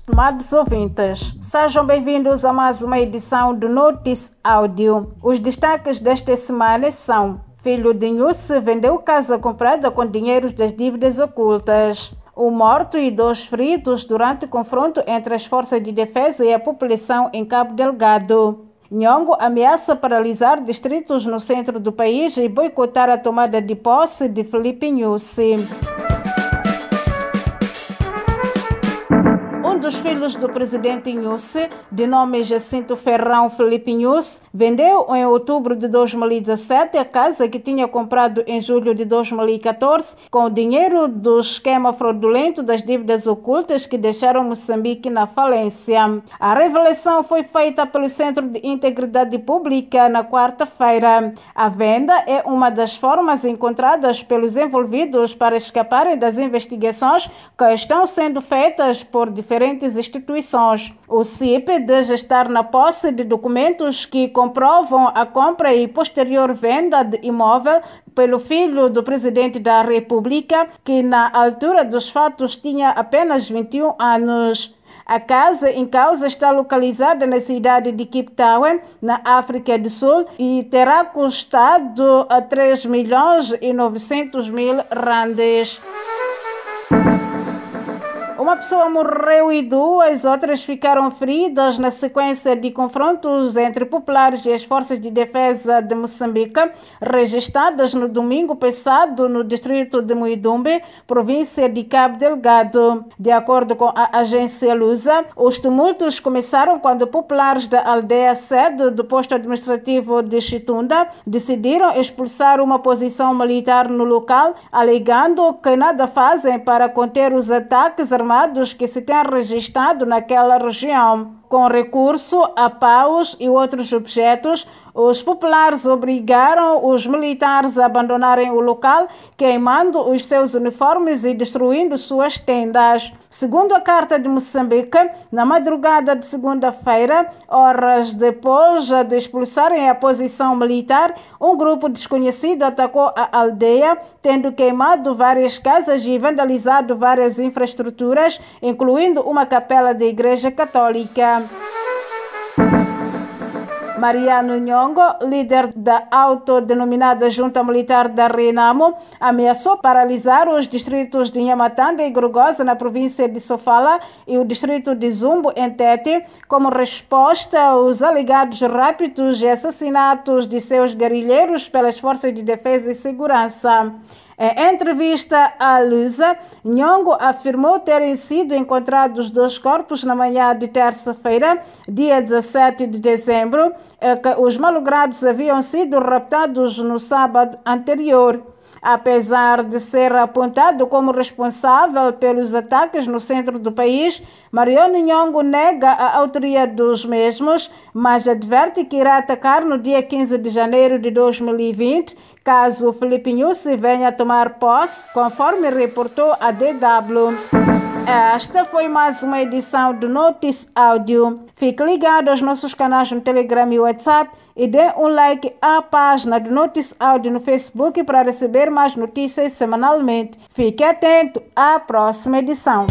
estimados ouvintes. Sejam bem-vindos a mais uma edição do Notice Áudio. Os destaques desta semana são: Filho de Nhusse vendeu casa comprada com dinheiro das dívidas ocultas. Um morto e dois feridos durante o confronto entre as forças de defesa e a população em Cabo Delgado. Nhongo ameaça paralisar distritos no centro do país e boicotar a tomada de posse de Felipe Nhusse. Dos filhos do presidente Inhusse, de nome Jacinto Ferrão Felipe Inhusse, vendeu em outubro de 2017 a casa que tinha comprado em julho de 2014 com o dinheiro do esquema fraudulento das dívidas ocultas que deixaram Moçambique na falência. A revelação foi feita pelo Centro de Integridade Pública na quarta-feira. A venda é uma das formas encontradas pelos envolvidos para escaparem das investigações que estão sendo feitas por diferentes diferentes instituições. O CIP deve estar na posse de documentos que comprovam a compra e posterior venda de imóvel pelo filho do presidente da República, que na altura dos fatos tinha apenas 21 anos. A casa em causa está localizada na cidade de Cape Town, na África do Sul, e terá custado a 3 milhões e 900 mil randes. Uma pessoa morreu e duas outras ficaram feridas na sequência de confrontos entre populares e as forças de defesa de Moçambique, registradas no domingo passado no distrito de Muidumbe, província de Cabo Delgado. De acordo com a agência Lusa, os tumultos começaram quando populares da aldeia sede do posto administrativo de Chitunda decidiram expulsar uma posição militar no local, alegando que nada fazem para conter os ataques armados armados que se têm registrado naquela região. Com recurso a paus e outros objetos, os populares obrigaram os militares a abandonarem o local, queimando os seus uniformes e destruindo suas tendas. Segundo a Carta de Moçambique, na madrugada de segunda-feira, horas depois de expulsarem a posição militar, um grupo desconhecido atacou a aldeia, tendo queimado várias casas e vandalizado várias infraestruturas, incluindo uma capela da Igreja Católica. Mariano Nhongo, líder da autodenominada Junta Militar da Renamo, ameaçou paralisar os distritos de Nhamatanda e Grogosa, na província de Sofala, e o distrito de Zumbo, em Tete, como resposta aos alegados rápidos e assassinatos de seus guerrilheiros pelas forças de defesa e segurança. Em entrevista à Lusa, Nhongo afirmou terem sido encontrados dois corpos na manhã de terça-feira, dia 17 de dezembro, que os malogrados haviam sido raptados no sábado anterior. Apesar de ser apontado como responsável pelos ataques no centro do país, Mariano Nhongo nega a autoria dos mesmos, mas adverte que irá atacar no dia 15 de janeiro de 2020, caso Felipe Nussi venha tomar posse, conforme reportou a DW. Esta foi mais uma edição do Notice Áudio. Fique ligado aos nossos canais no Telegram e WhatsApp e dê um like à página do Notice Áudio no Facebook para receber mais notícias semanalmente. Fique atento à próxima edição.